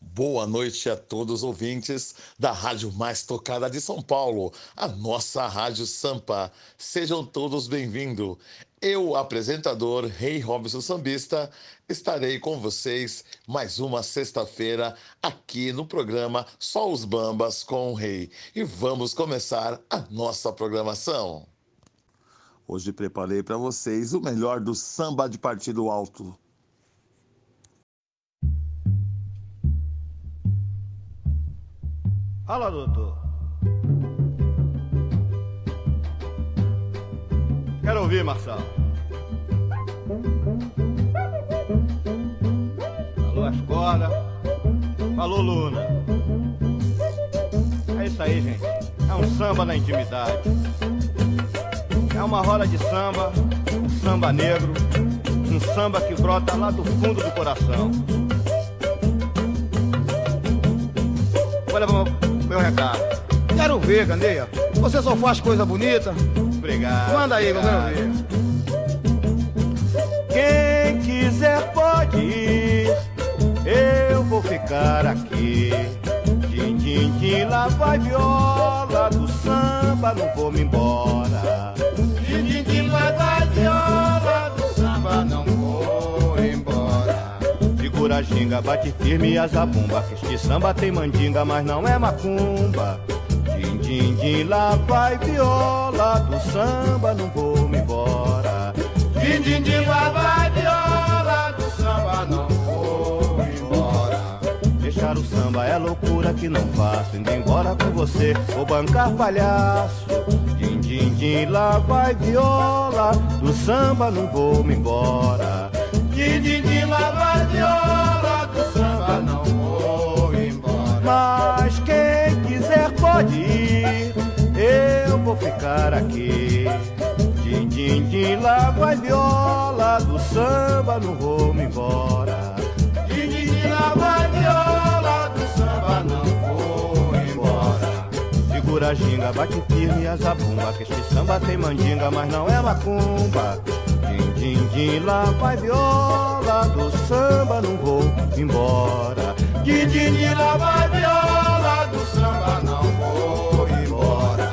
Boa noite a todos os ouvintes da rádio mais tocada de São Paulo, a nossa Rádio Sampa. Sejam todos bem-vindos. Eu, apresentador Rei Robson Sambista, estarei com vocês mais uma sexta-feira aqui no programa Só os Bambas com o Rei. E vamos começar a nossa programação. Hoje preparei para vocês o melhor do samba de partido alto. Fala, doutor. Quero ouvir, Marçal. Falou as cordas. Falou Luna. É isso aí, gente. É um samba na intimidade. É uma roda de samba, um samba negro, um samba que brota lá do fundo do coração. Olha meu recado. Quero ver, Candeia. Você só faz coisa bonita. Obrigado. Manda aí, obrigado. eu quero ver. Quem quiser pode ir. Eu vou ficar aqui. Din, din, din, lá vai viola do samba, não vou me embora. Segura a ginga, bate firme a zabumba, este samba tem mandinga, mas não é macumba. Din, din, din, lá vai viola do samba, não vou me embora. Din, din, din, lá vai viola do samba, não vou embora. Deixar o samba é loucura que não faço. Indo embora com você, vou bancar palhaço. Din, din, din, lá vai viola. Do samba não vou me embora. Din, din, viola do samba, não vou embora. Mas quem quiser pode ir. Eu vou ficar aqui. Din, din, din, lá vai viola. Do samba não vou me embora. Din, din, din, lá vai viola do samba, não vou embora. Segura a ginga, bate firme a zabumba Que este samba tem mandinga, mas não é macumba Din, din, din, lá vai viola Do samba não vou embora. Din, din, din, lá vai viola do samba, não vou embora.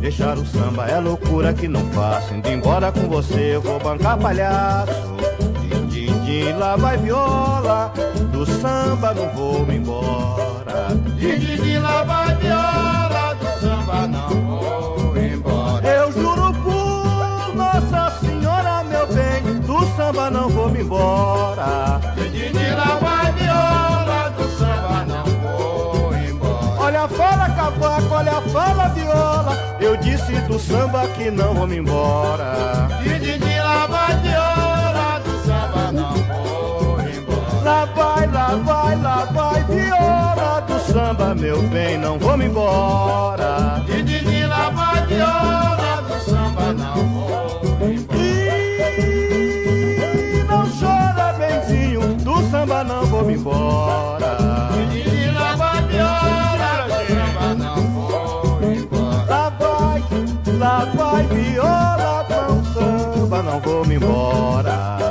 Deixar o samba é loucura que não faço. Indo embora com você eu vou bancar palhaço. Din, din, din, lá vai viola Do samba não vou embora. Din, din, din, lá vai viola do samba, não vou samba não vou me embora. Lá vai viola do samba, não vou embora. Olha fala, cavaco, olha fala, viola. Eu disse do samba que não vou me embora. Lá vai viola do samba, não vou embora. Lá vai, lá vai, lá vai, viola do samba, meu bem, não vou me embora. Lá vai viola do samba, não vou embora. Samba não vou me embora. Lá vai do samba, não vou embora. Lá vai, lá vai viola com samba, não vou me embora.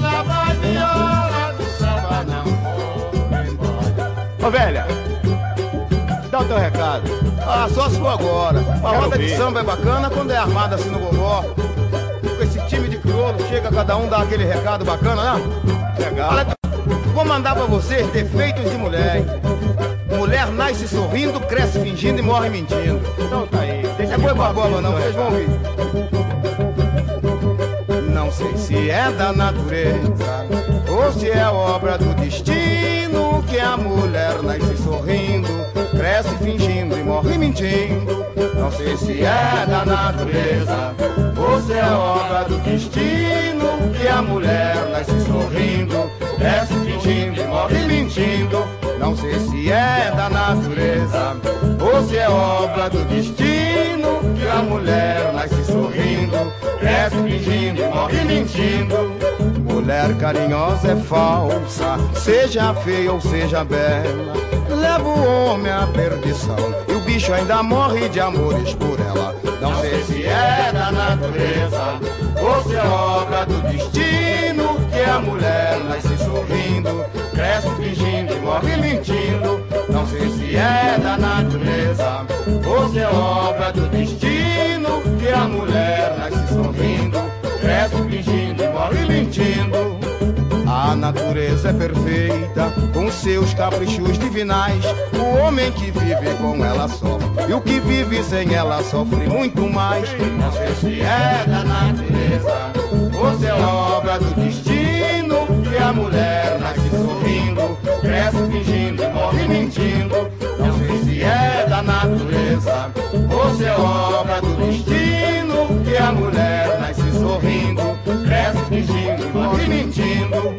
Lá vai viola do samba, não vou embora. Ô velha, dá o teu recado. Ah, só se for agora. A roda de samba é bacana quando é armada assim no gogó. Chega cada um dá aquele recado bacana, né? Legal. Vou mandar pra vocês defeitos de mulher? Mulher nasce sorrindo, cresce fingindo e morre mentindo. Então tá aí. Deixa É eu babola não, vocês vão ouvir. Não sei se é da natureza ou se é obra do destino que a mulher nasce sorrindo, cresce fingindo e morre mentindo. Não sei se é da natureza ou se é obra do destino que a mulher nasce sorrindo, cresce fingindo e morre mentindo. Não sei se é da natureza ou se é obra do destino que a mulher nasce sorrindo, cresce fingindo morre mentindo. Mulher carinhosa é falsa, seja feia ou seja bela, leva o homem à perdição e o bicho ainda morre de amores por ela. Não sei se é da natureza ou se é obra do destino que a mulher nasce sorrindo, cresce fingindo e morre mentindo. É da natureza se é obra do destino que a mulher nasce sorrindo, cresce fingindo e morre mentindo. A natureza é perfeita, com seus caprichos divinais. O homem que vive com ela sofre, e o que vive sem ela sofre muito mais. Sei se é da natureza, se é obra do destino, que a mulher nasce sorrindo, cresce fingindo e morre mentindo. Ou se é obra do destino, que a mulher nasce sorrindo, cresce fingindo morre mentindo.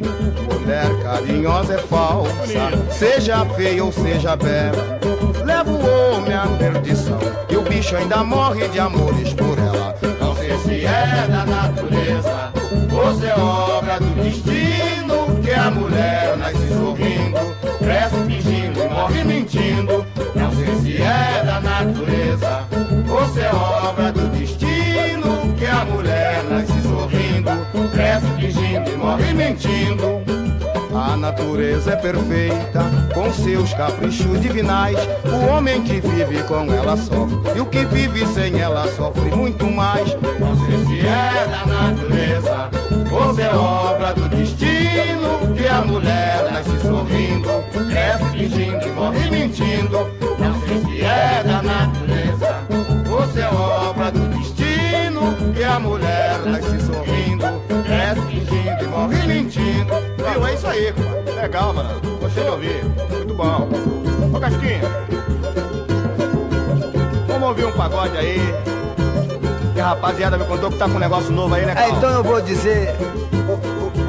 Mulher carinhosa é falsa, seja feia ou seja bela. Leva o homem à perdição e o bicho ainda morre de amores por ela. Não sei se é da natureza se é obra do destino que a mulher nasce sorrindo, cresce fingindo e morre mentindo. Se é da natureza se é obra do destino que a mulher nasce sorrindo, cresce fingindo e morre mentindo. A natureza é perfeita, com seus caprichos divinais. O homem que vive com ela sofre, e o que vive sem ela sofre muito mais. Sei se é da natureza, se é obra do destino, que a mulher nasce sorrindo, cresce fingindo e morre mentindo. Se é da natureza, se é obra do destino, que a mulher nasce sorrindo, cresce fingindo e morre mentindo. Viu? É isso aí, compadre. Legal, mano. Gostei de ouvir. Muito bom. Ô, Casquinha. Vamos ouvir um pagode aí. Que a rapaziada me contou que tá com um negócio novo aí, né, É, então eu vou dizer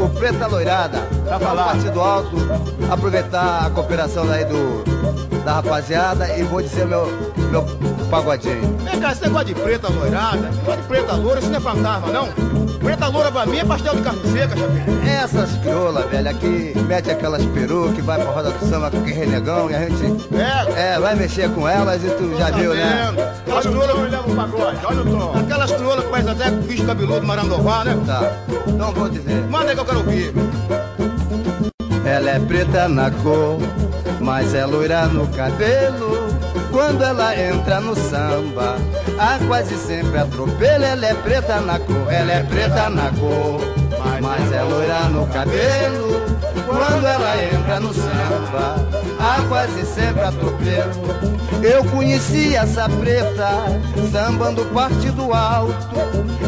o, Preta Loirada, pra falado. Partido Alto, aproveitar a cooperação aí do, da rapaziada e vou dizer meu, meu pagodinho. Vem cá, esse negócio de preta loirada, esse negócio de preta loura, isso não é fantasma, não? Preta loura pra mim é pastel de carne seca, chapéu. Essas criolas, velho, aqui mete aquelas perucas que vai pra roda do samba com aquele renegão e a gente É, é, vai mexer com elas e tu já tá viu, né? Vendo? Aquelas criolas leva um pagode, olha o tom. Aquelas que parecem até bicho cabeludo marandová, né? Tá, então vou dizer. Manda aí que eu quero ouvir. Ela é preta na cor, mas é loira no cabelo. Quando ela entra no samba, há quase sempre atropelo. Ela é preta na cor, ela é preta na cor, mas é loira no cabelo. Quando ela entra no samba, há quase sempre atropelo. Eu conheci essa preta, sambando partido alto.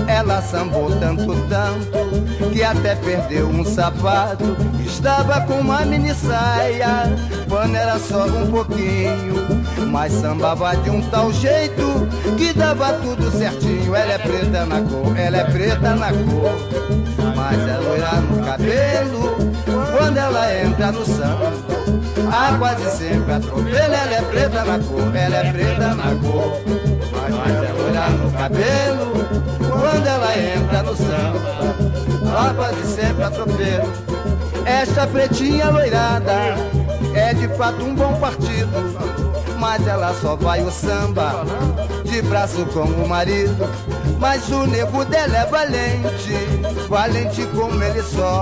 Ela sambou tanto, tanto, que até perdeu um sapato. Estava com uma mini saia, pano era só um pouquinho. Mas sambava de um tal jeito que dava tudo certinho. Ela é preta na cor, ela é preta na cor, mas é loira no cabelo. Quando ela entra no samba, há quase sempre atropelo. Ela é preta na cor, ela é preta na cor, mas é loira no cabelo. Quando ela entra no samba, há quase sempre atropelo. Esta pretinha loirada é de fato um bom partido, mas ela só vai o samba de braço com o marido. Mas o nego dela é valente, valente como ele só.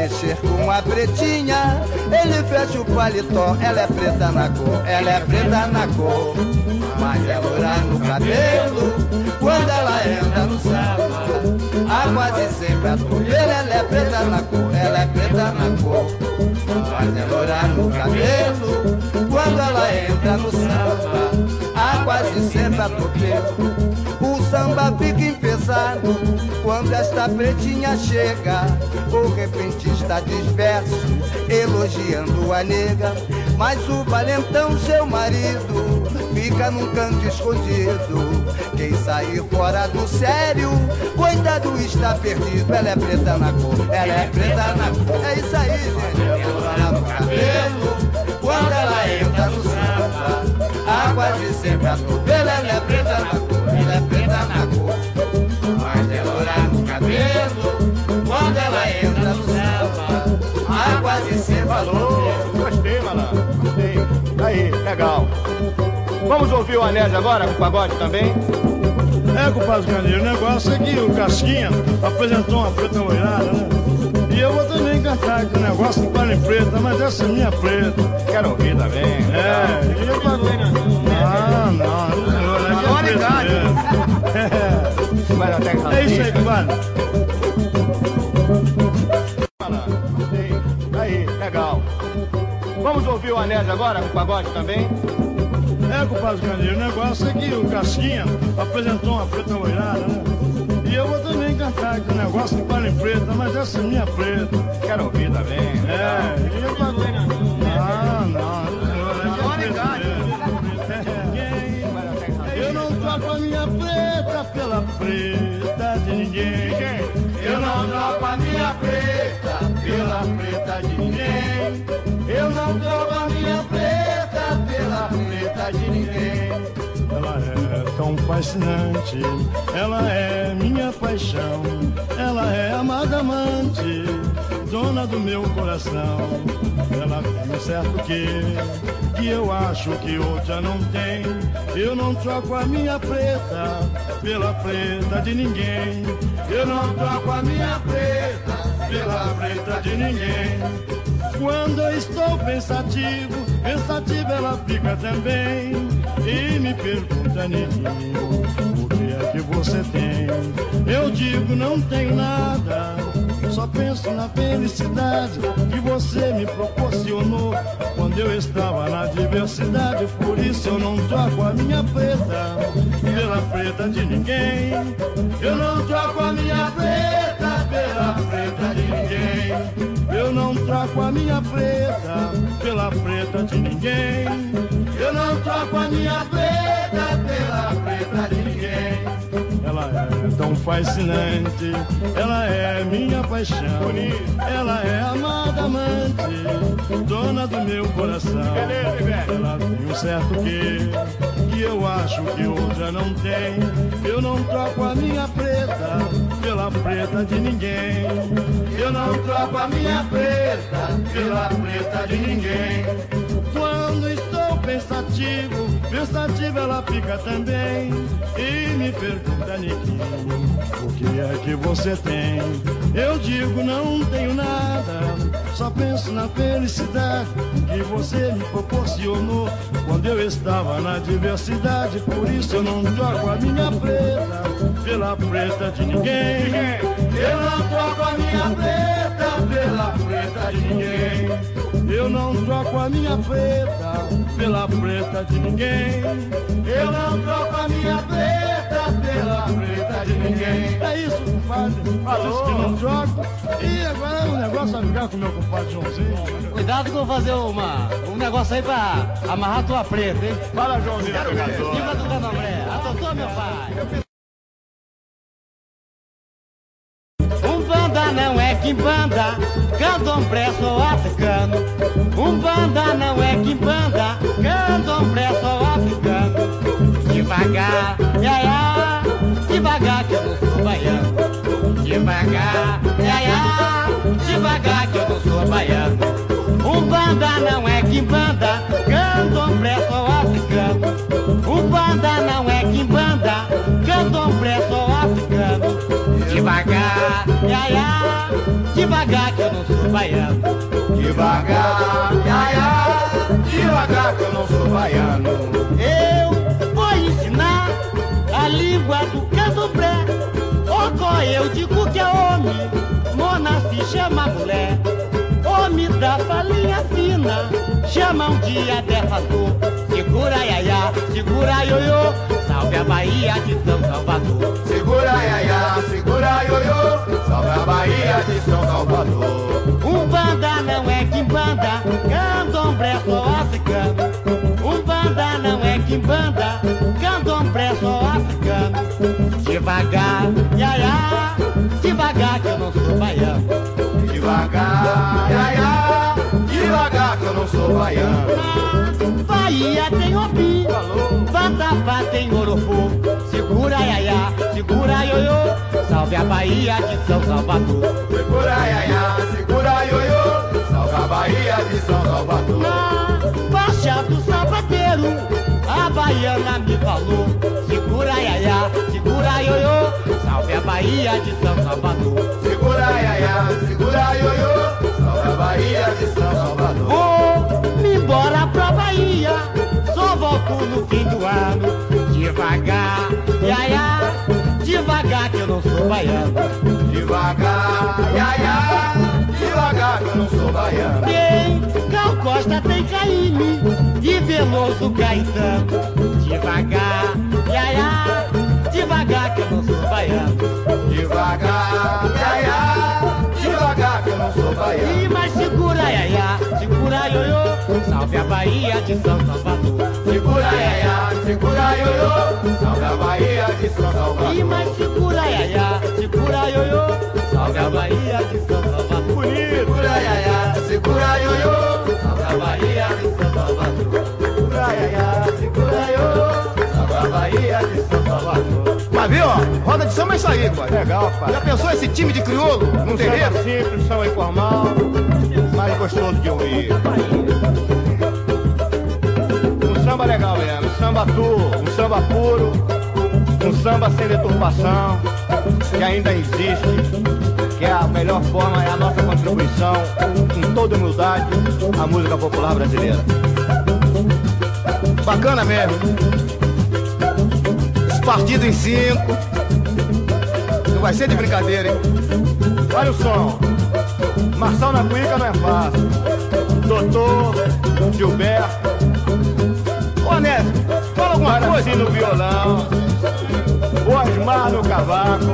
Mexer com a pretinha, ele fecha o paletó. Ela é preta na cor, ela é preta na cor, mas é loira no cabelo. Quando ela entra no samba, há quase sempre atropelo. Ela é preta na cor, ela é preta na cor, mas é loira no cabelo. Quando ela entra no samba, há quase sempre atropelo. O samba fica quando esta pretinha chega. O repentista disperso, elogiando a nega. Mas o valentão, seu marido, fica num canto escondido. Quem sair fora do sério, coitado está perdido. Ela é preta na cor, ela é preta na cor. É isso aí, gente. Ela no cabelo, quando ela entra no samba, há quase sempre atropelo. Ela é preta na cor, Vamos ouvir o Anésio agora, com o pagode também? É, compadre Carneiro, o negócio é que o Casquinha apresentou uma preta loirada, né? E E eu vou também cantar aqui um negócio que fala em preta, mas essa é minha preta. Quero ouvir também. É, e eu pra... Ah, não, não, não, não, é. Vai até que É isso aí, compadre. Aí, legal. Vamos ouvir o Anésio agora, com o pagode também? É, compadre Candeiro, o negócio é que o Casquinha apresentou uma preta loirada, né? E eu vou também cantar aqui um negócio que fala em preta, mas essa é minha preta. Quero ouvir também. É, e eu pra... Ah, não, é que Eu não troco a minha preta pela preta de ninguém. Eu não troco a minha preta pela preta de ninguém. Eu não troco a minha de ninguém. Ela é tão fascinante, ela é minha paixão. Ela é amada amante, dona do meu coração. Ela tem um certo que que eu acho que outra não tem. Eu não troco a minha preta pela preta de ninguém. Eu não troco a minha preta pela preta de ninguém. Quando eu estou pensativo, pensativa ela fica também. E me pergunta, neguinho, o que é que você tem? Eu digo, não tenho nada. Só penso na felicidade que você me proporcionou quando eu estava na diversidade. Por isso eu não troco a minha preta pela preta de ninguém. Eu não troco a minha preta pela preta. Eu não troco a minha preta pela preta de ninguém. Eu não troco a minha preta pela preta de ninguém. Ela é tão fascinante, ela é minha paixão. Ela é amada amante, dona do meu coração. Ela tem um certo quê que eu acho que outra não tem. Eu não troco a minha preta pela preta de ninguém. Eu não troco a minha preta pela preta de ninguém. Quando estou pensativo, pensativa ela fica também. E me pergunta, Niquinho, o que é que você tem? Eu digo, não tenho nada, só penso na felicidade que você me proporcionou quando eu estava na diversidade. Por isso eu não troco a minha preta pela preta de ninguém. Eu não troco a minha preta pela preta de ninguém. Eu não troco a minha preta pela preta de ninguém. Eu não troco a minha preta pela preta de ninguém. É isso, compadre. Falou. que não troco. E agora o negócio vai ficar com meu compadre Joãozinho. Cuidado que eu vou fazer uma, um negócio aí pra amarrar tua preta, hein? Fala, Joãozinho. Viva do candomblé. Atoutou, meu pai. Umbanda não é quimbanda, candomblé sou africano. Umbanda não é quimbanda, candomblé sou africano. Devagar, ia, ia, devagar que eu não sou baiano. Devagar, ia, ia, devagar que eu não sou baiano. Umbanda não é quimbanda, candomblé sou africano. Umbanda não é quimbanda, candomblé africano. Devagar, ia, ia, devagar que eu não sou baiano. Devagar, ia, ia, devagar que eu não sou baiano. Eu vou ensinar a língua do candomblé. Ocó, eu digo que é homem, mona se chama mulher. Homem da falinha fina, chama um dia defasor. Segura iaiá, segura ioiô, salve a Bahia de São Salvador. Segura, iaiá, segura, ioiô, salve a Bahia de São Salvador. Umbanda não é quimbanda, candomblé só africano. Umbanda não é quimbanda, candomblé só africano. Devagar, iaiá, devagar que eu não sou baiano. Devagar, iaiá, devagar que eu não sou baiano. Bahia tem Obi, Vatapá tem Orofô, segura Yaya, segura Ioiô, salve a Bahia de São Salvador. Segura Yaya, segura Ioiô, salve a Bahia de São Salvador. Na Baixa do Sapateiro, a baiana me falou, segura Yaya, segura Ioiô, salve a Bahia de São Salvador. Segura Yaya, segura Ioiô, salve a Bahia de São Salvador. Vou me embora pra volto no fim do ano. Devagar, ia, ia, devagar que eu não sou baiano. Devagar, ia, ia, devagar que eu não sou baiano. Tem Gal Costa, tem Caíme e Veloso Caetano. Devagar, ia, ia, devagar que eu não sou baiano. Devagar, ia, não sou baiano. Mais segura, ia, ia, segura, ioiô, salve a Bahia de São Salvador. Segura, ia, ia, segura, ioiô, salve a Bahia de São Salvador. E mais segura, ia, roda de samba é isso aí, pai. Legal, pai. Já pensou esse time de crioulo num Um terreiro? samba simples, samba informal, mais gostoso de ouvir. Um samba legal mesmo, um samba tour, um samba puro, um samba sem deturpação, que ainda existe, que é a melhor forma, é a nossa contribuição, com toda humildade, à música popular brasileira. Bacana mesmo. Partido em cinco. Não vai ser de brincadeira, hein? Olha o som. Marçal na cuica não é fácil. Doutor, Gilberto. Ô Nésio, fala alguma coisa no violão. O Osmar no cavaco.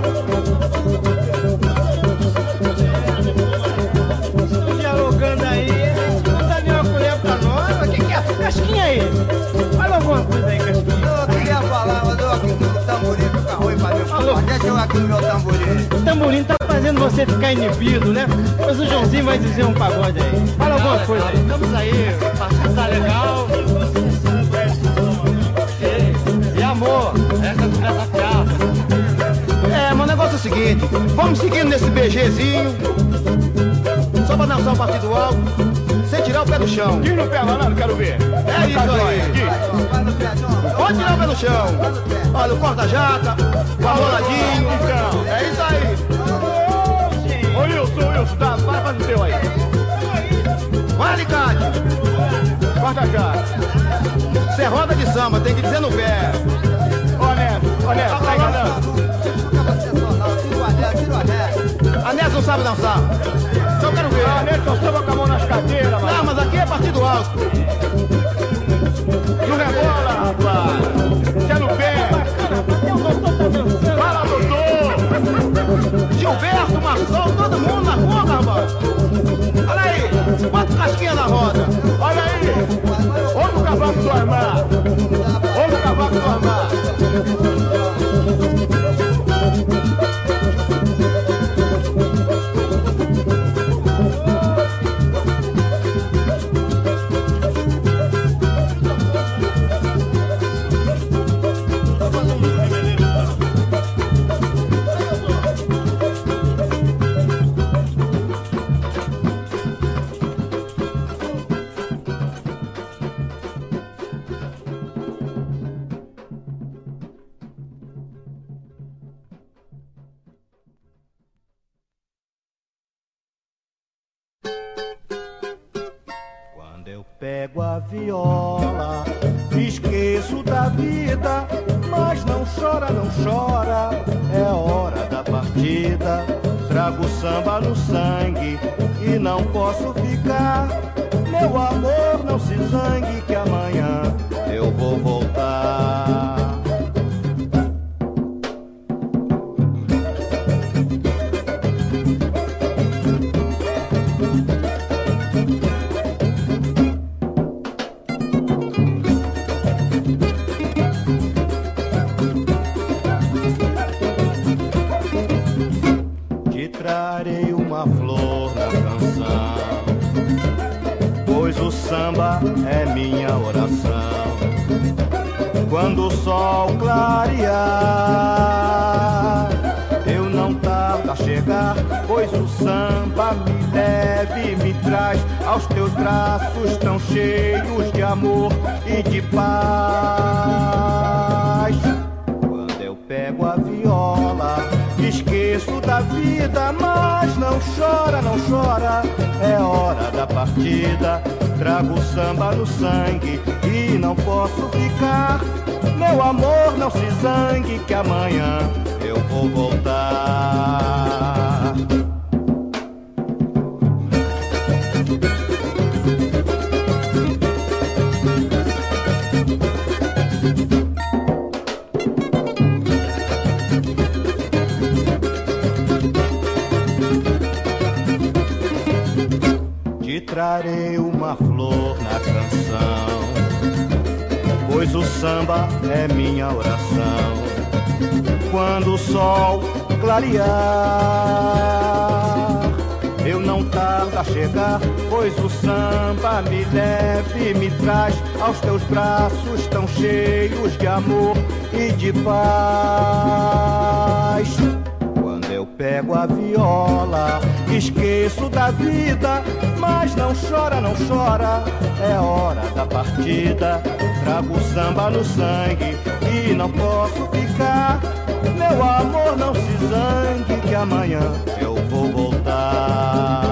Deixa eu aqui no meu tamborim. O tamborim tá fazendo você ficar inibido, né? Mas o Joãozinho vai dizer um pagode aí. Fala alguma coisa aí. Estamos aí, o partido tá legal. E, amor, essa essa piada. É, mas o negócio é o seguinte, vamos seguindo nesse BGzinho, só pra dançar um partido alto, sem tirar o pé do chão. Diz no pé, malandro, quero ver. É isso aí. Pode tirar o pé do chão. Olha, o corta-jata, o arroladinho. Então. É isso aí. Ô Wilson, Wilson, tá, vai fazer o teu aí. Vai, Alicate. Corta já. Você é roda de samba, tem que dizer no pé. Ô Neto, ô Neto, tá enganando. A Nessa não sabe dançar. Eu quero ver. Ah, só samba com a mão nas cadeiras, mano. Não, mas aqui é partido alto. Não rebola, rapaz. Você é no pé. Fala, doutor. Gilberto, Marçal, todo mundo na roda, rapaz. Olha aí, bota casquinha na roda. Olha aí. Ouve o cavaco do armar. Ouve o cavaco do armar. Cheios de amor e de paz. Quando eu pego a viola, esqueço da vida, mas não chora, não chora, é hora da partida. trago samba no sangue e não posso ficar. Meu amor, não se zangue que amanhã eu vou voltar. Eu não tardo a chegar, pois o samba me leva e me traz aos teus braços tão cheios de amor e de paz. Quando eu pego a viola, esqueço da vida, mas não chora, não chora, é hora da partida. Trago samba no sangue e não posso ficar. Meu amor, não se zangue, que amanhã eu vou voltar.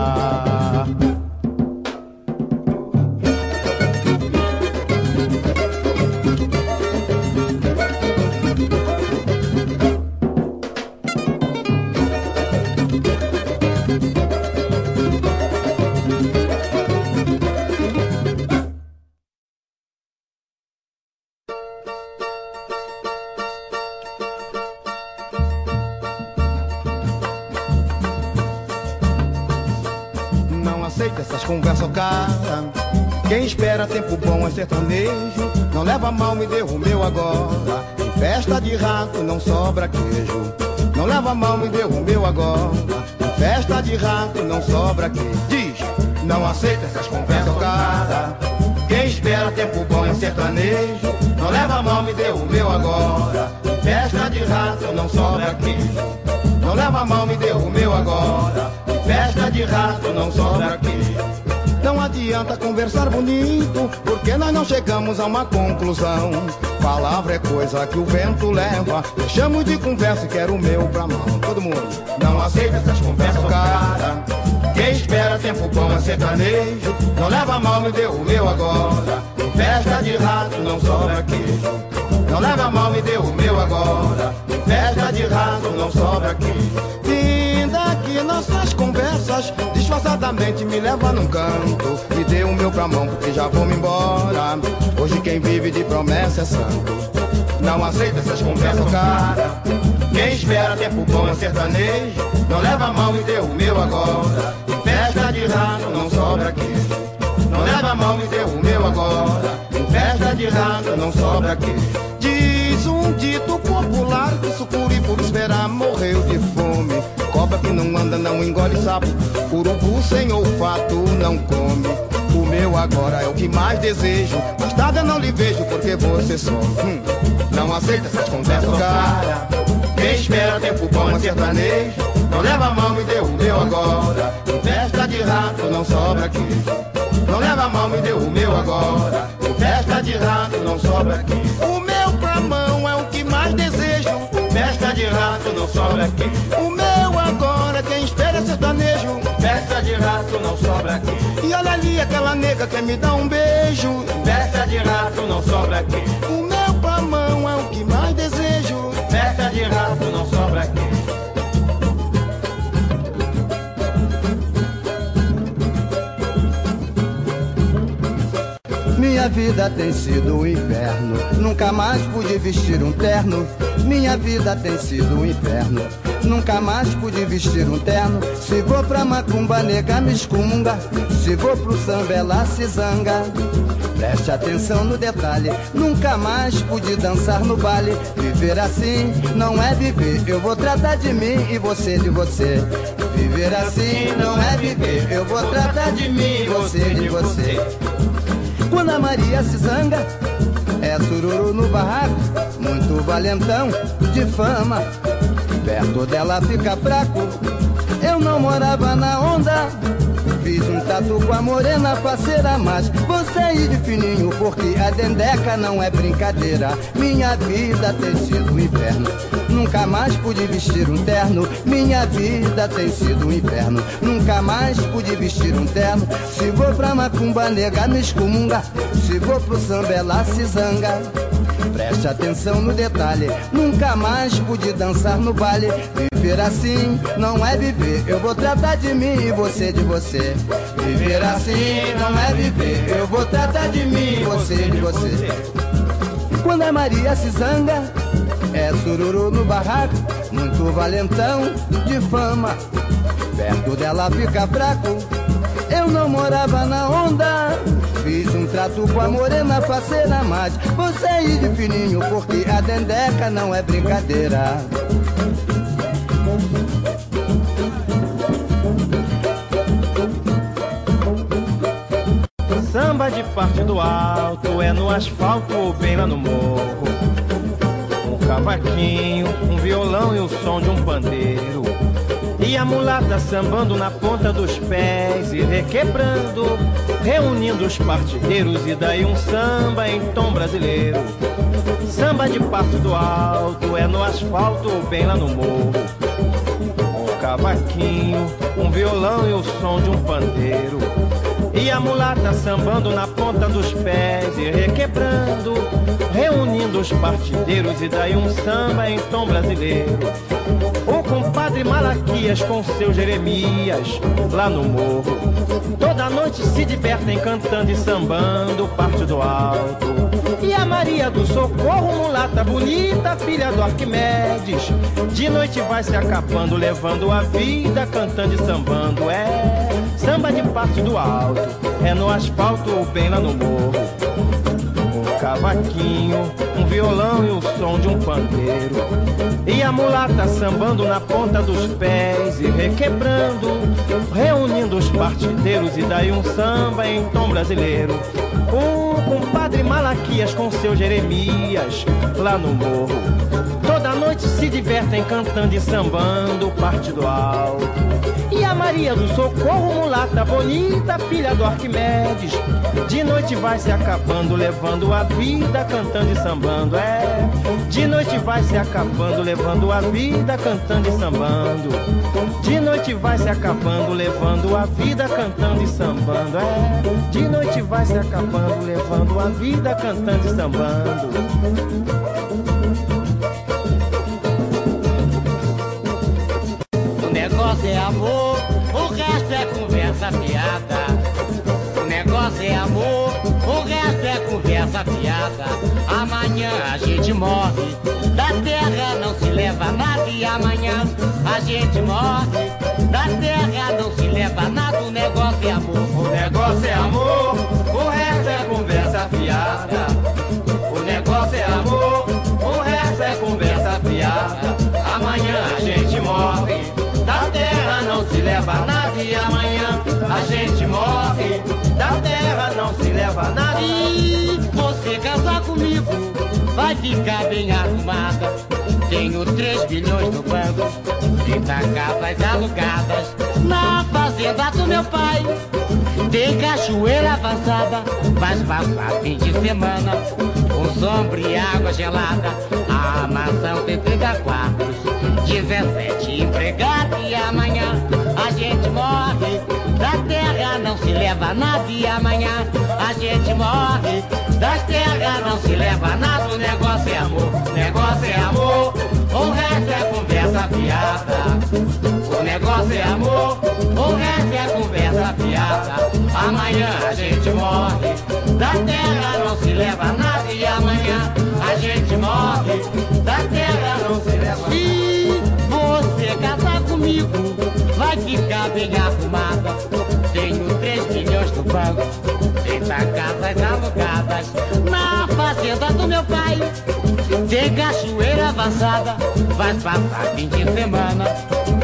Adianta conversar bonito, porque nós não chegamos a uma conclusão. Palavra é coisa que o vento leva. Deixamos de conversa e quero o meu pra mão. Todo mundo, não aceita essas conversas, cara. Quem espera tempo bom é sertanejo. Não leva mal, me deu o meu agora. Em festa de rato não sobra queijo. Não leva mal, me deu o meu agora. Em festa de rato não sobra queijo. Disfarçadamente me leva num canto. Me dê o meu pra mão, porque já vou me embora. Hoje quem vive de promessa é santo. Não aceita essas conversas, cara. Quem espera tempo bom é sertanejo. Não leva mal, me dê o meu agora. Em festa de rato não sobra queijo. Não leva mal, me deu o meu agora. Em festa de rato não sobra queijo. Diz um dito popular que sucuri por esperar morreu de fome. Que não anda não engole sapo. Urubu sem olfato não come. O meu agora é o que mais desejo. Mais tarde eu não lhe vejo porque você some. Hum, não aceita essas conversas, cara. Quem espera tempo bom é sertanejo. Não leva mal, me deu o meu agora. Em festa de rato não sobra queijo. Não leva mal, me deu o meu agora. Em festa de rato não sobra queijo. O meu pra mão é o que mais desejo. Festa de rato não sobra queijo. O meu agora, quem espera é sertanejo. Festa de rato não sobra queijo. E olha ali aquela nega que me dá um beijo. Festa de rato não sobra queijo. O meu pra mão é o que mais desejo. Festa de rato não sobra queijo. Minha vida tem sido um inferno. Nunca mais pude vestir um terno. Minha vida tem sido um inferno. Nunca mais pude vestir um terno. Se vou pra macumba, nega me excomunga. Se vou pro samba, ela se zanga. Preste atenção no detalhe. Nunca mais pude dançar no baile. Viver assim não é viver. Eu vou tratar de mim e você de você. Viver assim não é viver. Eu vou tratar de mim e você de você. Quando a Maria se zanga, é sururu no barraco, muito valentão de fama. Perto dela fica fraco, eu não morava na onda. Fiz um tatu com a morena parceira, mas você ir de fininho, porque a dendeca não é brincadeira. Minha vida tem sido um inferno. Nunca mais pude vestir um terno. Minha vida tem sido um inferno. Nunca mais pude vestir um terno. Se vou pra macumba, nega, me excomunga. Se vou pro samba, ela se zanga. Preste atenção no detalhe. Nunca mais pude dançar no baile. Viver assim não é viver. Eu vou tratar de mim e você de você. Viver assim não é viver. Eu vou tratar de mim e você de você. Quando a Maria se zanga, é sururu no barraco. Muito valentão de fama. Perto dela fica fraco. Eu não morava na onda. Fiz um trato com a morena parceira, mas você ir de fininho, porque a dendeca não é brincadeira. Samba de parte do alto, é no asfalto ou bem lá no morro. Um cavaquinho, um violão e o som de um pandeiro. E a mulata sambando na ponta dos pés e requebrando, reunindo os partideiros e daí um samba em tom brasileiro. Samba de parte do alto, é no asfalto ou bem lá no morro. Um cavaquinho, um violão e o som de um pandeiro. E a mulata sambando na ponta dos pés e requebrando, reunindo os partideiros e daí um samba em tom brasileiro. O compadre Malaquias com seu Jeremias lá no morro. Toda noite se divertem cantando e sambando parte do alto. E a Maria do Socorro, mulata bonita, filha do Arquimedes. De noite vai se acabando, levando a vida, cantando e sambando. É samba de parte do alto, é no asfalto ou bem lá no morro. Um cavaquinho, um violão e o som de um pandeiro. E a mulata sambando na ponta dos pés e requebrando, reunindo os partideiros e daí um samba em tom brasileiro. O compadre Malaquias com seu Jeremias lá no morro. Toda noite se divertem cantando e sambando parte do alto. E a Maria do Socorro, mulata bonita, filha do Arquimedes. De noite vai se acabando, levando a vida, cantando e sambando. É, de noite vai se acabando, levando a vida, cantando e sambando. De noite vai se acabando, levando a vida, cantando e sambando. É, de noite vai se acabando, levando a vida, cantando e sambando. Negócio é amor, o resto é conversa fiada. O negócio é amor, o resto é conversa fiada. Amanhã a gente morre, da terra não se leva nada. E amanhã a gente morre, da terra não se leva nada. O negócio é amor, O negócio é amor, o resto é conversa fiada. Leva nada. E amanhã a gente morre, da terra não se leva nada. Se você casar comigo, vai ficar bem arrumada. Tenho 3 bilhões no banco, 30 casas alugadas na fazenda do meu pai. Tem cachoeira avançada, vai passar fim de semana com sombra e água gelada. A mansão tem 30 quartos, 17 empregados e amanhã a gente morre. Da terra não se leva nada e amanhã a gente morre. Da terra não se leva nada, o negócio é amor, o negócio é amor, o resto é conversa fiada. O negócio é amor, o resto é conversa fiada. Amanhã a gente morre, da terra não se leva nada e amanhã a gente morre, da terra não se leva nada. Vai ficar bem arrumada. Tenho 3 milhões no banco, 30 casas alugadas na fazenda do meu pai. Tem cachoeira avançada, vai passar fim de semana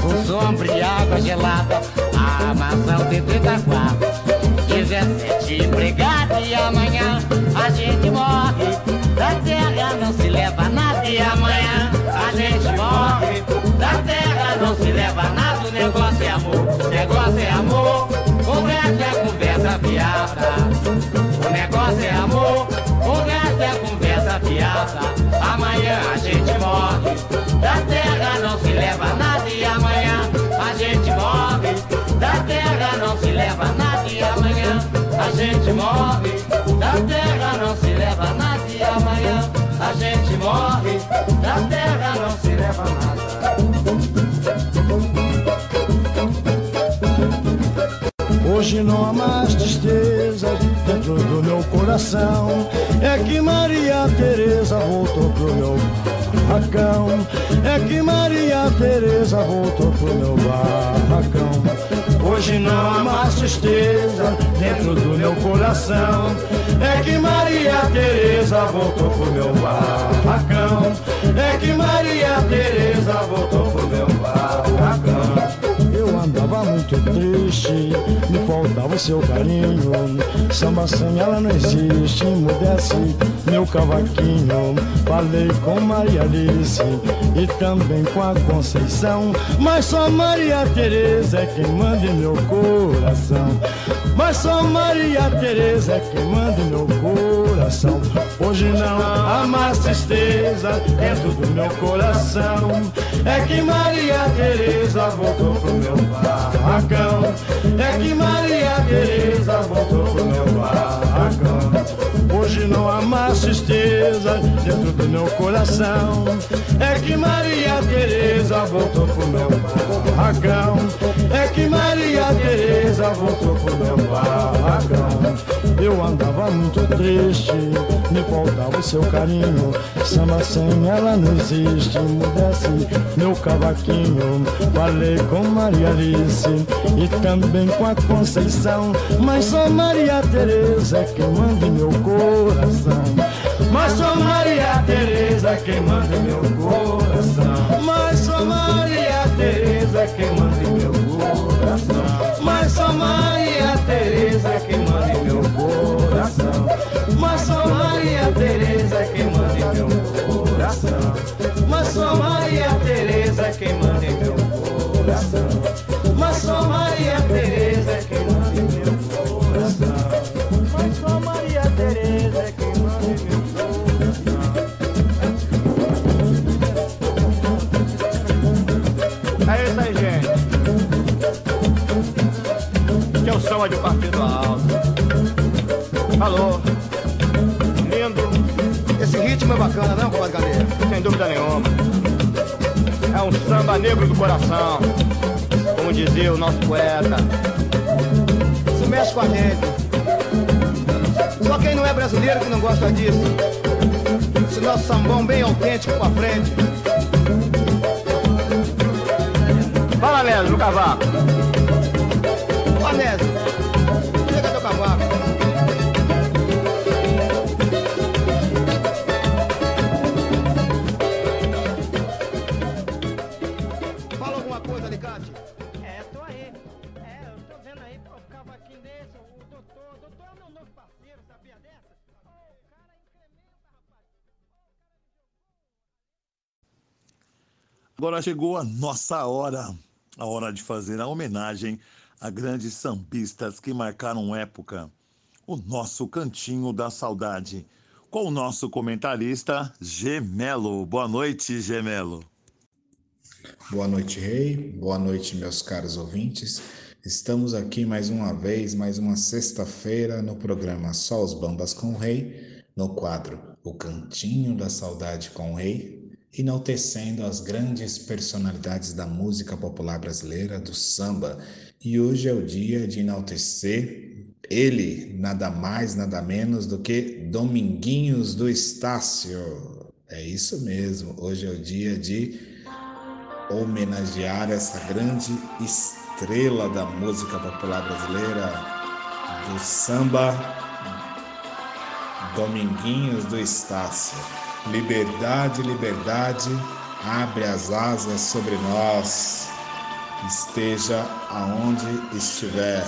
com sombra e água gelada. A tem 30 quartos, 17 empregados e amanhã a gente morre. Não se leva nada e amanhã a gente morre, da terra não se leva nada e amanhã a gente morre, da terra não se leva nada. Hoje não há mais tristeza dentro do meu coração. É que Maria Teresa voltou pro meu barracão. É que Maria Teresa voltou pro meu barracão. Hoje não há mais tristeza dentro do meu coração. É que Maria Teresa voltou pro meu barracão. É que Maria Teresa voltou pro meu barracão. Andava muito triste, me faltava o seu carinho. Samba sem ela não existe, mudece meu cavaquinho. Falei com Maria Alice e também com a Conceição. Mas só Maria Tereza é quem manda em meu coração. Mas só Maria Tereza é quem manda em meu coração. Hoje não há mais tristeza dentro do meu coração. É que Maria Tereza voltou pro meu barracão. É que Maria Tereza voltou pro meu barracão. Hoje não há mais tristeza dentro do meu coração. É que Maria Tereza voltou pro meu barracão. É que Maria Tereza voltou pro meu barracão. Eu andava muito triste, me faltava o seu carinho. Samba sem ela não existe, mudesse meu cavaquinho. Falei com Maria Alice e também com a Conceição. Mas só Maria Tereza é quem manda em meu coração. Mas só Maria Tereza é quem manda em meu coração. Mas só Maria Tereza é quem manda em meu coração. Mas só Maria só Maria Tereza é quem manda em meu coração. Mas só Maria Tereza é quem manda em meu coração. Mas só Maria Tereza é quem manda em meu É isso aí, gente. Que é o samba de partido alto. Falou. Lindo. Esse ritmo é bacana, não, compadre? Sem dúvida nenhuma. Um samba negro do coração. Como dizia o nosso poeta. Isso mexe com a gente. Só quem não é brasileiro que não gosta disso. Esse nosso sambão bem autêntico pra frente. Fala, Nélio, no cavaco. Ô, Anésio, Agora chegou a nossa hora, a hora de fazer a homenagem a grandes sambistas que marcaram época. O nosso Cantinho da Saudade, com o nosso comentarista Gemelo. Boa noite, Gemelo. Boa noite, Rei. Boa noite, meus caros ouvintes. Estamos aqui mais uma vez, mais uma sexta-feira, no programa Só os Bambas com o Rei, no quadro O Cantinho da Saudade com o Rei, enaltecendo as grandes personalidades da música popular brasileira, do samba. E hoje é o dia de enaltecer ele, nada mais, nada menos do que Dominguinhos do Estácio. É isso mesmo, hoje é o dia de homenagear essa grande estrela da música popular brasileira, do samba, Dominguinhos do Estácio. Liberdade, liberdade, abre as asas sobre nós, esteja aonde estiver.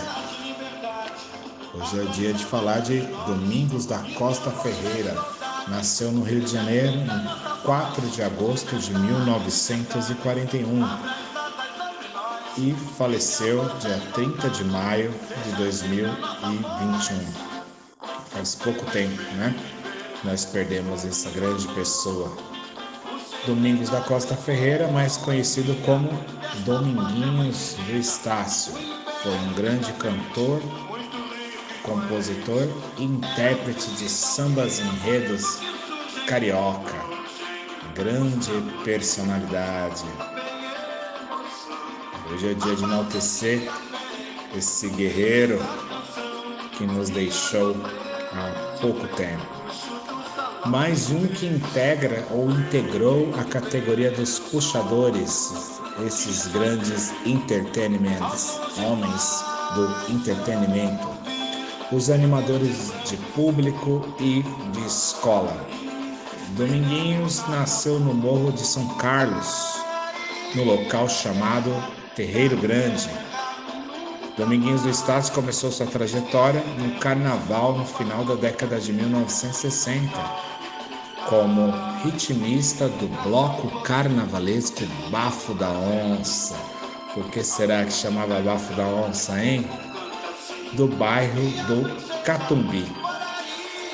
Hoje é o dia de falar de Domingos da Costa Ferreira. Nasceu no Rio de Janeiro em 4 de agosto de 1941. e faleceu dia 30 de maio de 2021. Faz pouco tempo, né? Nós perdemos essa grande pessoa. Domingos da Costa Ferreira, mais conhecido como Dominguinhos do Estácio, foi um grande cantor, compositor e intérprete de sambas enredos carioca. Grande personalidade. Hoje é dia de enaltecer esse guerreiro que nos deixou há pouco tempo. Mais um que integra ou integrou a categoria dos puxadores, esses grandes entertainments, homens do entretenimento, os animadores de público e de escola. Dominguinhos nasceu no Morro de São Carlos, no local chamado Terreiro Grande. Dominguinhos do Estácio começou sua trajetória no carnaval no final da década de 1960, como ritmista do bloco carnavalesco Bafo da Onça. Por que será que chamava Bafo da Onça, hein? Do bairro do Catumbi.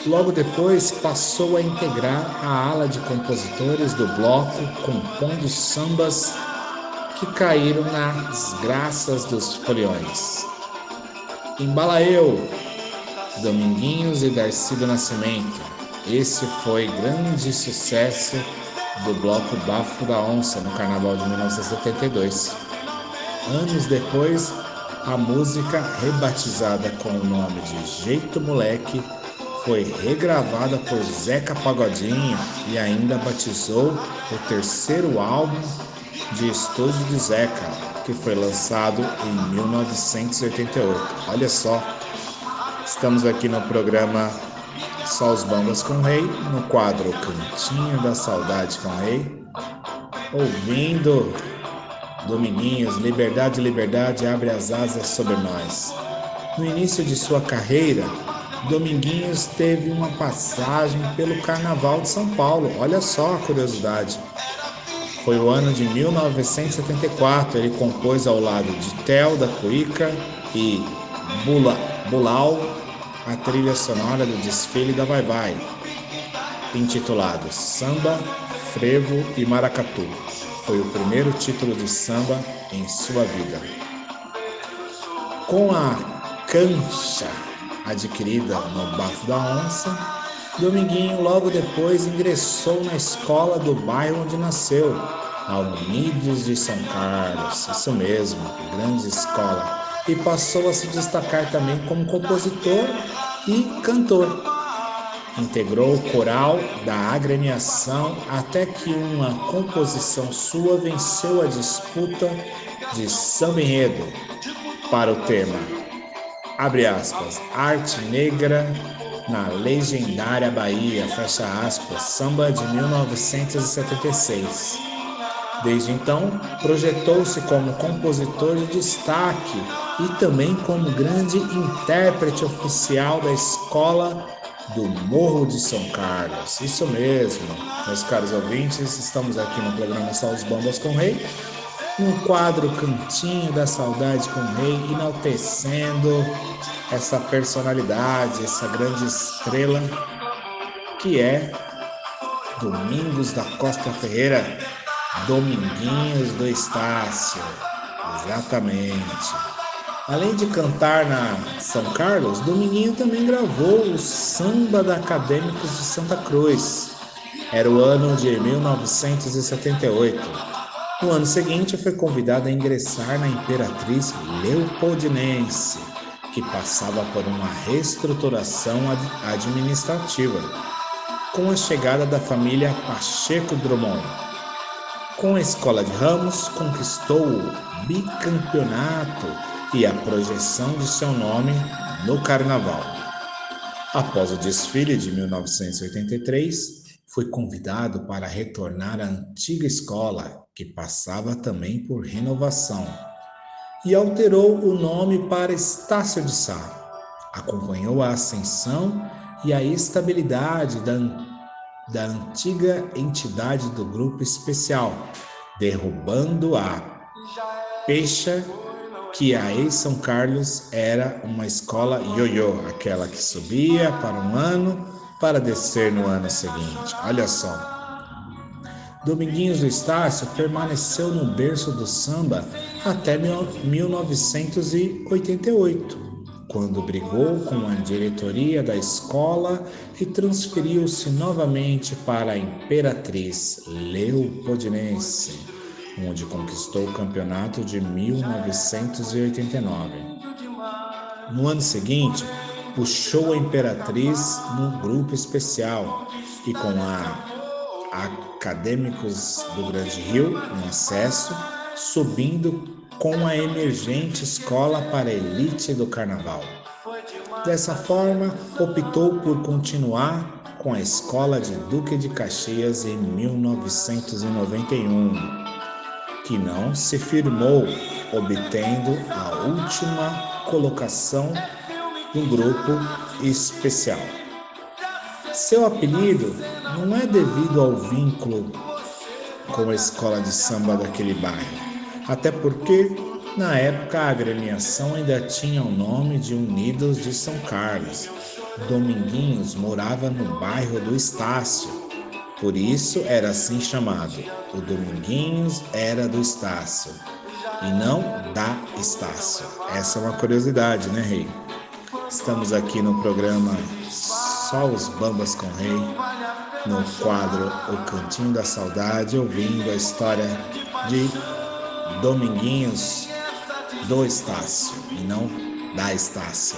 Logo depois passou a integrar a ala de compositores do bloco, compondo sambas que caíram nas graças dos foliões. Embala eu, Dominguinhos e Darcy do Nascimento. Esse foi grande sucesso do bloco Bafo da Onça no Carnaval de 1972. Anos depois, a música, rebatizada com o nome de Jeito Moleque, foi regravada por Zeca Pagodinho e ainda batizou o terceiro álbum de estúdio de Zeca, que foi lançado em 1988. Olha só, estamos aqui no programa Só os Bambas com o Rei, no quadro Cantinho da Saudade com o Rei, ouvindo Dominguinhos, Liberdade, Liberdade abre as asas sobre nós. No início de sua carreira, Dominguinhos teve uma passagem pelo Carnaval de São Paulo. Olha só a curiosidade. Foi o ano de 1974. Ele compôs ao lado de Tel da Cuica e Bula, Bulau a trilha sonora do desfile da Vai Vai, intitulado Samba, Frevo e Maracatu. Foi o primeiro título de samba em sua vida. Com a cancha adquirida no Bafo da Onça, Dominguinho logo depois ingressou na escola do bairro onde nasceu, a Unidos de São Carlos, isso mesmo, grande escola, e passou a se destacar também como compositor e cantor. Integrou o coral da agremiação até que uma composição sua venceu a disputa de samba enredo para o tema abre aspas, arte negra na legendária Bahia, fecha aspas, samba de 1976. Desde então, projetou-se como compositor de destaque e também como grande intérprete oficial da escola do Morro de São Carlos. Isso mesmo, meus caros ouvintes, estamos aqui no programa Só os com Rei no quadro Cantinho da Saudade com o Rei, enaltecendo essa personalidade, essa grande estrela que é Domingos da Costa Ferreira, Dominguinhos do Estácio. Exatamente. Além de cantar na São Carlos, Dominguinho também gravou o Samba da Acadêmicos de Santa Cruz. Era o ano de 1978. No ano seguinte, foi convidado a ingressar na Imperatriz Leopoldinense, que passava por uma reestruturação administrativa, com a chegada da família Pacheco Drummond. Com a Escola de Ramos, conquistou o bicampeonato e a projeção de seu nome no Carnaval. Após o desfile de 1983, foi convidado para retornar à antiga escola, que passava também por renovação, e alterou o nome para Estácio de Sá. Acompanhou a ascensão e a estabilidade da, da antiga entidade do Grupo Especial, derrubando-a Peixa que a ex-São Carlos era uma escola ioiô, aquela que subia para um ano para descer no ano seguinte. Olha só. Dominguinhos do Estácio permaneceu no berço do samba até 1988, quando brigou com a diretoria da escola e transferiu-se novamente para a Imperatriz Leopoldinense, onde conquistou o campeonato de 1989. No ano seguinte, puxou a Imperatriz no grupo especial e com a Acadêmicos do Grande Rio no acesso, subindo com a emergente escola para a elite do carnaval. Dessa forma, optou por continuar com a escola de Duque de Caxias em 1991, que não se firmou, obtendo a última colocação no grupo especial. Seu apelido não é devido ao vínculo com a escola de samba daquele bairro, até porque na época a agremiação ainda tinha o nome de Unidos de São Carlos. Dominguinhos morava no bairro do Estácio, por isso era assim chamado. O Dominguinhos era do Estácio e não da Estácio. Essa é uma curiosidade, né, Rei? Estamos aqui no programa Só os Bambas com Rei, no quadro O Cantinho da Saudade, ouvindo a história de Dominguinhos do Estácio e não da Estácio.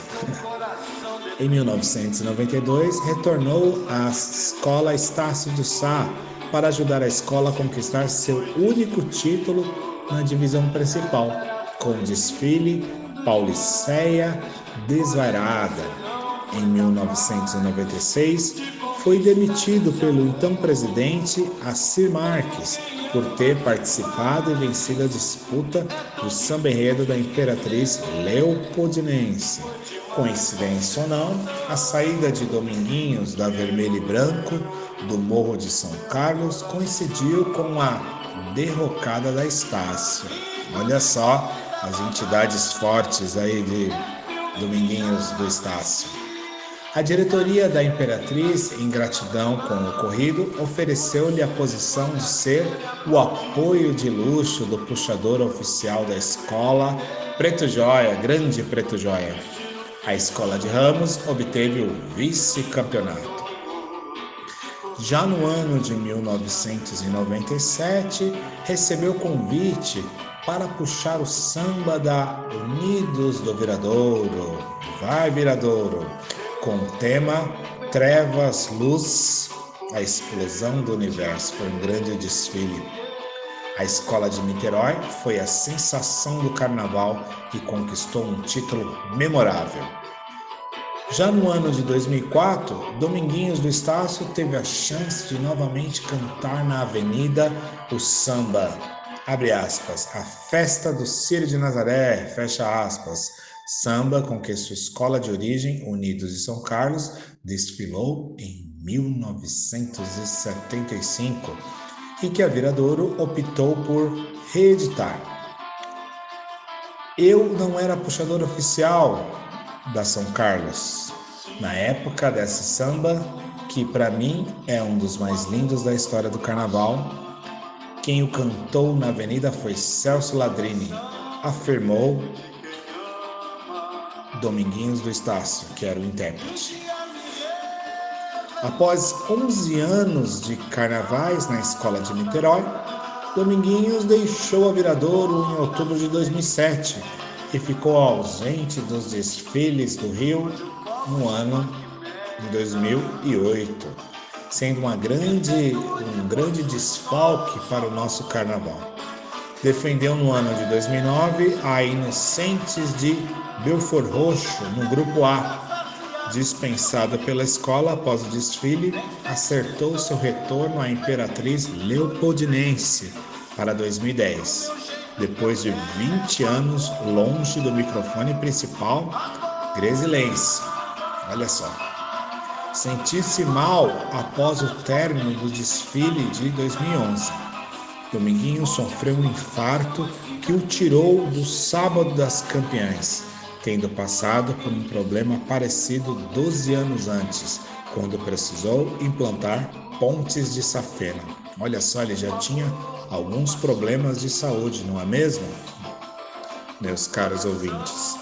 em 1992, retornou à escola Estácio do Sá para ajudar a escola a conquistar seu único título na divisão principal, com o desfile Pauliceia Desvairada. Em 1996, foi demitido pelo então presidente Assir Marques por ter participado e vencido a disputa do samba enredo da Imperatriz Leopoldinense. Coincidência ou não, a saída de Dominguinhos da Vermelho e Branco do Morro de São Carlos coincidiu com a derrocada da Estácio. Olha só as entidades fortes aí de Dominguinhos do Estácio. A diretoria da Imperatriz, em gratidão com o ocorrido, ofereceu-lhe a posição de ser o apoio de luxo do puxador oficial da escola, Preto Joia, Grande Preto Joia. A escola de Ramos obteve o vice-campeonato. Já no ano de 1997, recebeu convite para puxar o samba da Unidos do Viradouro. Vai, Viradouro! Com o tema Trevas, Luz, a explosão do universo. Foi um grande desfile. A escola de Niterói foi a sensação do carnaval e conquistou um título memorável. Já no ano de 2004, Dominguinhos do Estácio teve a chance de novamente cantar na avenida o samba, abre aspas, a festa do Círio de Nazaré, fecha aspas, Samba com que sua escola de origem, Unidos de São Carlos, desfilou em 1975 e que a Viradouro optou por reeditar. Eu não era puxador oficial da São Carlos na época dessa samba, que para mim é um dos mais lindos da história do carnaval. Quem o cantou na avenida foi Celso Ladrini, afirmou Dominguinhos do Estácio, que era o intérprete. Após 11 anos de carnavais na escola de Niterói, Dominguinhos deixou a Viradouro em outubro de 2007 e ficou ausente dos desfiles do Rio no ano de 2008, sendo uma grande, um grande desfalque para o nosso carnaval. Defendeu no ano de 2009 a Inocentes de Belfort Roxo no grupo A. Dispensada pela escola após o desfile, acertou seu retorno à Imperatriz Leopoldinense para 2010. Depois de 20 anos longe do microfone principal, Gresilense. Olha só. Sentir-se mal após o término do desfile de 2011. Dominguinhos sofreu um infarto que o tirou do sábado das campeãs, tendo passado por um problema parecido 12 anos antes, quando precisou implantar pontes de safena. Olha só, ele já tinha alguns problemas de saúde, não é mesmo? Meus caros ouvintes.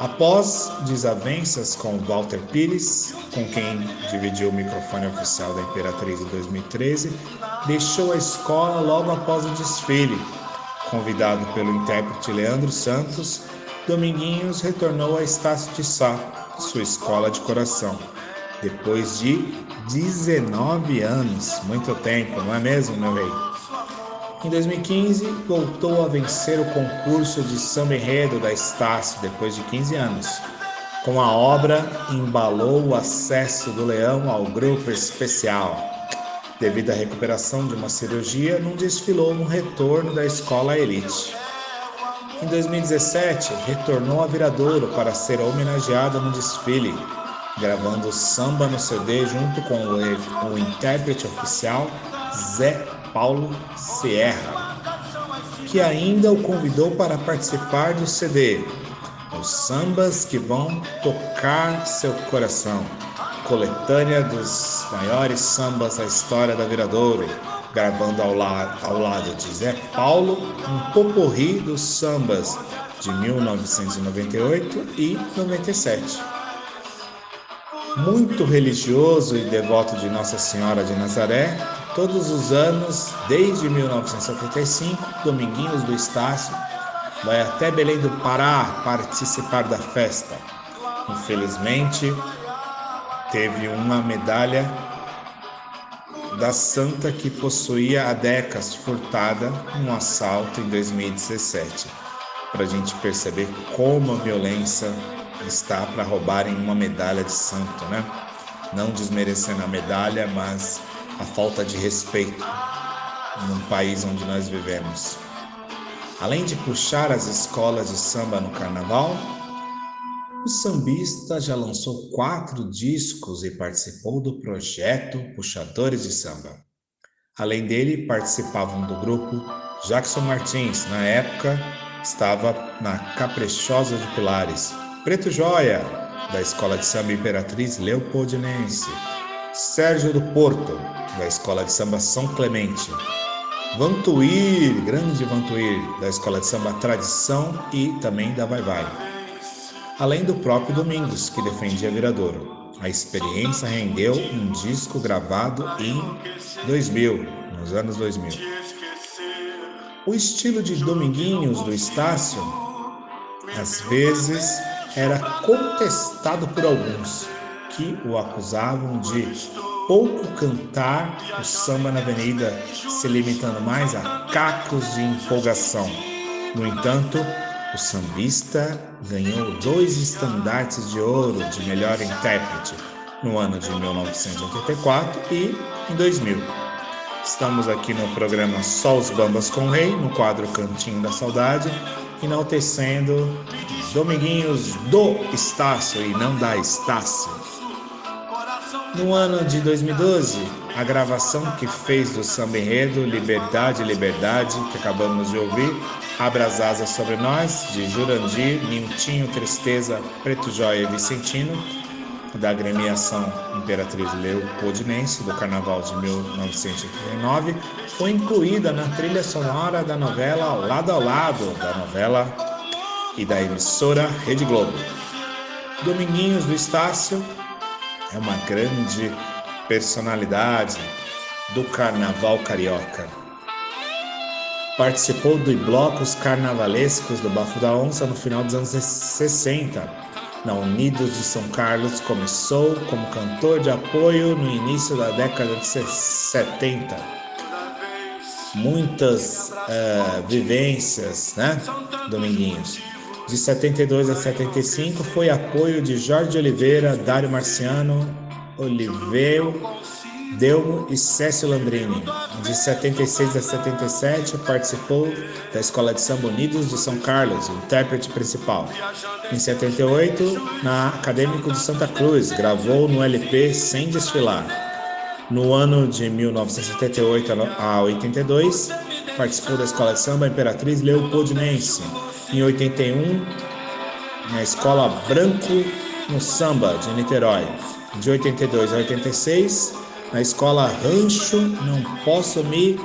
Após desavenças com Walter Pires, com quem dividiu o microfone oficial da Imperatriz em 2013, deixou a escola logo após o desfile. Convidado pelo intérprete Leandro Santos, Dominguinhos retornou a Estácio de Sá, sua escola de coração, depois de 19 anos. Muito tempo, não é mesmo, meu rei? Em 2015, voltou a vencer o concurso de samba enredo da Estácio depois de 15 anos. Com a obra, embalou o acesso do Leão ao grupo especial. Devido à recuperação de uma cirurgia, não desfilou no retorno da escola elite. Em 2017, retornou a Viradouro para ser homenageada no desfile, gravando samba no CD junto com o, o intérprete oficial Zé Paulo Sierra, que ainda o convidou para participar do CD Os Sambas que Vão Tocar Seu Coração, coletânea dos maiores sambas da história da Viradouro, gravando ao, la ao lado de Zé Paulo um poporri dos sambas de 1998 e 97. Muito religioso e devoto de Nossa Senhora de Nazaré, todos os anos, desde 1975, Dominguinhos do Estácio vai até Belém do Pará participar da festa. Infelizmente, teve uma medalha da santa que possuía há décadas furtada num assalto em 2017. Para a gente perceber como a violência está para roubarem uma medalha de santo, né? Não desmerecendo a medalha, mas a falta de respeito num país onde nós vivemos. Além de puxar as escolas de samba no carnaval, o sambista já lançou quatro discos e participou do projeto Puxadores de Samba. Além dele, participavam do grupo Jackson Martins, na época estava na Caprichosa de Pilares, Preto Joia, da Escola de Samba Imperatriz Leopoldinense, Sérgio do Porto, da Escola de Samba São Clemente, Vantuir, grande Vantuir, da Escola de Samba Tradição e também da Vai Vai além do próprio Domingos, que defendia Viradouro. A experiência rendeu um disco gravado em 2000, nos anos 2000. O estilo de Dominguinhos do Estácio, às vezes, era contestado por alguns, que o acusavam de pouco cantar o samba na avenida, se limitando mais a cacos de empolgação. No entanto, o sambista ganhou dois estandartes de ouro de melhor intérprete no ano de 1984 e em 2000. Estamos aqui no programa Só os Bambas com o Rei, no quadro Cantinho da Saudade, enaltecendo Dominguinhos do Estácio e não da Estácio. No ano de 2012, a gravação que fez do samba enredo Liberdade, Liberdade, que acabamos de ouvir, Abra as Asas Sobre Nós, de Jurandir, Niltinho, Tristeza, Preto Jóia e Vicentino, da agremiação Imperatriz Leopoldinense, do Carnaval de 1989, foi incluída na trilha sonora da novela Lado ao Lado, da novela e da emissora Rede Globo. Dominguinhos do Estácio é uma grande personalidade do carnaval carioca. Participou de blocos carnavalescos do Bafo da Onça no final dos anos 60. Na Unidos de São Carlos, começou como cantor de apoio no início da década de 70. Muitas uh, vivências, né, Dominguinhos? De 72 a 75 foi apoio de Jorge Oliveira, Dário Marciano, Oliveiro, Delmo e Cécio Landrini. De 76 a 77 participou da Escola de Samba Unidos de São Carlos, intérprete principal. Em 78, na Acadêmico de Santa Cruz, gravou no LP Sem Desfilar. No ano de 1978 a 82, participou da Escola de Samba Imperatriz Leopoldinense. Em 81, na Escola Branco no Samba de Niterói. De 82 a 86, na Escola Rancho Não Posso Me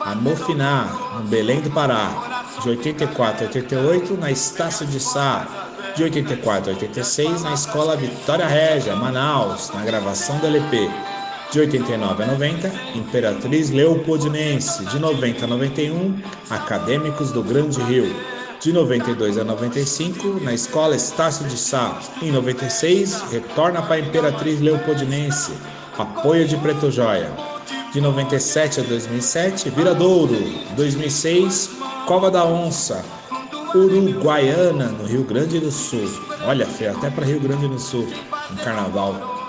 Amofinar, no Belém do Pará. De 84 a 88, na Estácio de Sá. De 84 a 86, na Escola Vitória Régia, Manaus, na gravação do LP. De 89 a 90, Imperatriz Leopoldinense. De 90 a 91, Acadêmicos do Grande Rio. De 92 a 95, na Escola Estácio de Sá. Em 96, retorna para a Imperatriz Leopoldinense. Apoio de Preto Joia. De 97 a 2007, Viradouro. 2006, Cova da Onça. Uruguaiana, no Rio Grande do Sul. Olha, foi até para Rio Grande do Sul, no carnaval.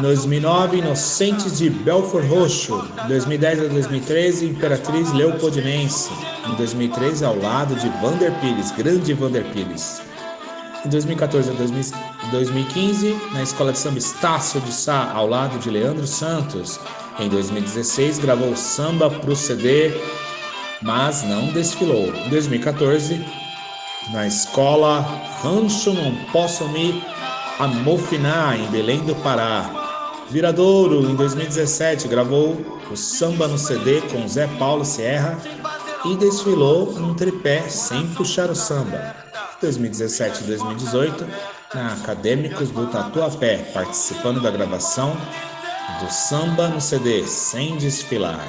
2009, Inocentes de Belfort Roxo. 2010 a 2013, Imperatriz Leopoldinense. Em 2013, ao lado de Vander Pires, grande Vander Pires. Em 2014 a 2015, na Escola de Samba Estácio de Sá, ao lado de Leandro Santos. Em 2016, gravou samba pro CD, mas não desfilou. Em 2014, na Escola Rancho Não Posso Me Amofinar, em Belém do Pará. Viradouro, em 2017, gravou o Samba no CD com Zé Paulo Sierra e desfilou um tripé sem puxar o samba. 2017 e 2018, na Acadêmicos do Tatuapé, participando da gravação do Samba no CD, sem desfilar.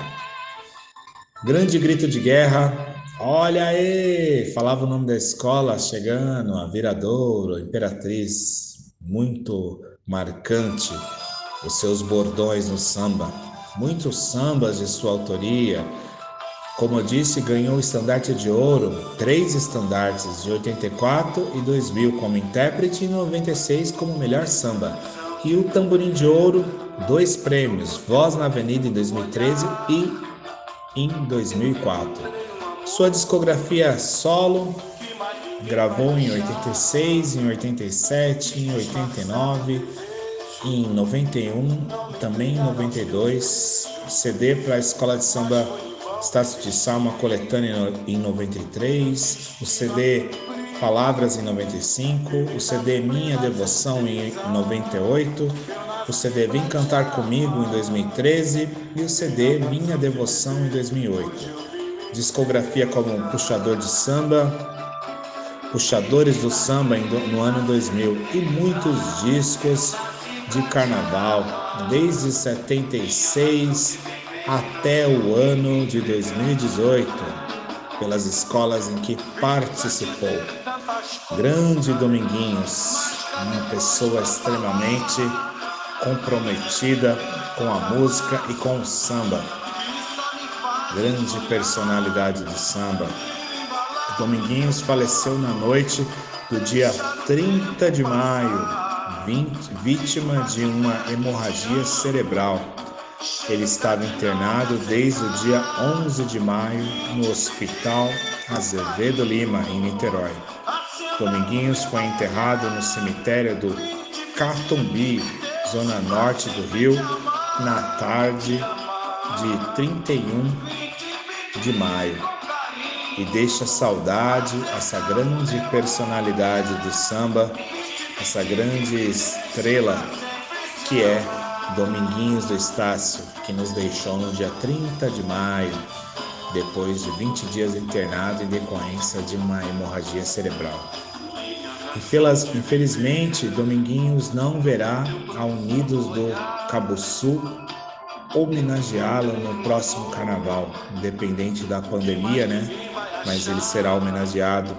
Grande grito de guerra, olha aí! Falava o nome da escola chegando, a Viradouro, a Imperatriz, muito marcante os seus bordões no samba. Muitos sambas de sua autoria, como eu disse, ganhou o estandarte de ouro, três estandartes de 84 e 2000 como intérprete e 96 como melhor samba. E o tamborim de ouro, dois prêmios, Voz na Avenida em 2013 e em 2004. Sua discografia solo gravou em 86, em 87, em 89, em 91, também em 92, CD para a Escola de Samba Estácio de Salma coletânea em 93, o CD Palavras em 95, o CD Minha Devoção em 98, o CD Vem Cantar Comigo em 2013 e o CD Minha Devoção em 2008. Discografia como Puxador de Samba, Puxadores do Samba no ano 2000 e muitos discos de carnaval desde 76 até o ano de 2018, pelas escolas em que participou. Grande Dominguinhos, uma pessoa extremamente comprometida com a música e com o samba. Grande personalidade de samba. Dominguinhos faleceu na noite do dia 30 de maio, vítima de uma hemorragia cerebral ele estava internado desde o dia 11 de maio no Hospital Azevedo Lima, em Niterói. Dominguinhos foi enterrado no cemitério do Catumbi, zona norte do Rio, na tarde de 31 de maio. E deixa saudade essa grande personalidade do samba, essa grande estrela que é Dominguinhos do Estácio, que nos deixou no dia 30 de maio, depois de 20 dias internado em decorrência de uma hemorragia cerebral. Infelizmente, Dominguinhos não verá a Unidos do Cabuçu homenageá-lo no próximo carnaval, independente da pandemia, né? Mas ele será homenageado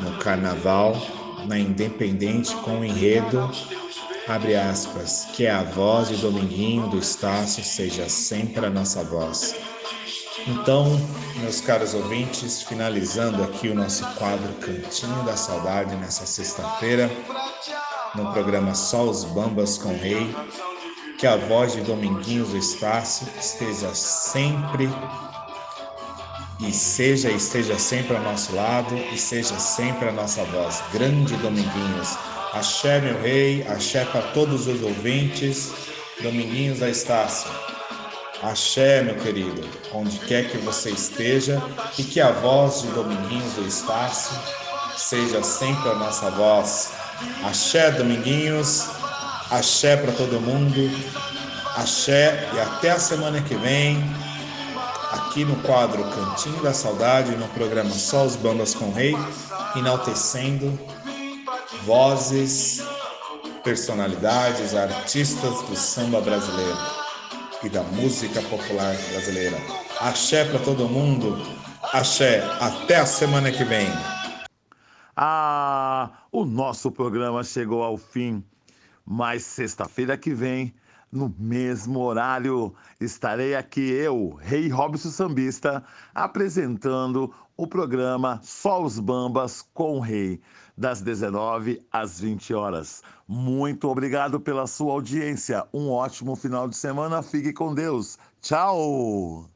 no carnaval, na Independente, com o enredo abre aspas, que a voz de Dominguinho do Estácio seja sempre a nossa voz. Então, meus caros ouvintes, finalizando aqui o nosso quadro Cantinho da Saudade nessa sexta-feira, no programa Só os Bambas com Rei, que a voz de Dominguinhos do Estácio esteja sempre e seja e esteja sempre ao nosso lado e seja sempre a nossa voz. Grande Dominguinhos, Axé, meu rei, axé para todos os ouvintes Dominguinhos da Estácio. Axé, meu querido, onde quer que você esteja, e que a voz de Dominguinhos do Estácio seja sempre a nossa voz. Axé, Dominguinhos, axé para todo mundo, axé e até a semana que vem, aqui no quadro Cantinho da Saudade, no programa Só os Bandas com Rei, enaltecendo vozes, personalidades, artistas do samba brasileiro e da música popular brasileira. Axé para todo mundo, axé, até a semana que vem. Ah, o nosso programa chegou ao fim, mas sexta-feira que vem, no mesmo horário, estarei aqui eu, Rei Robson Sambista, apresentando o programa Só os Bambas com o Rei, das 19 às 20 horas. Muito obrigado pela sua audiência. Um ótimo final de semana. Fique com Deus. Tchau!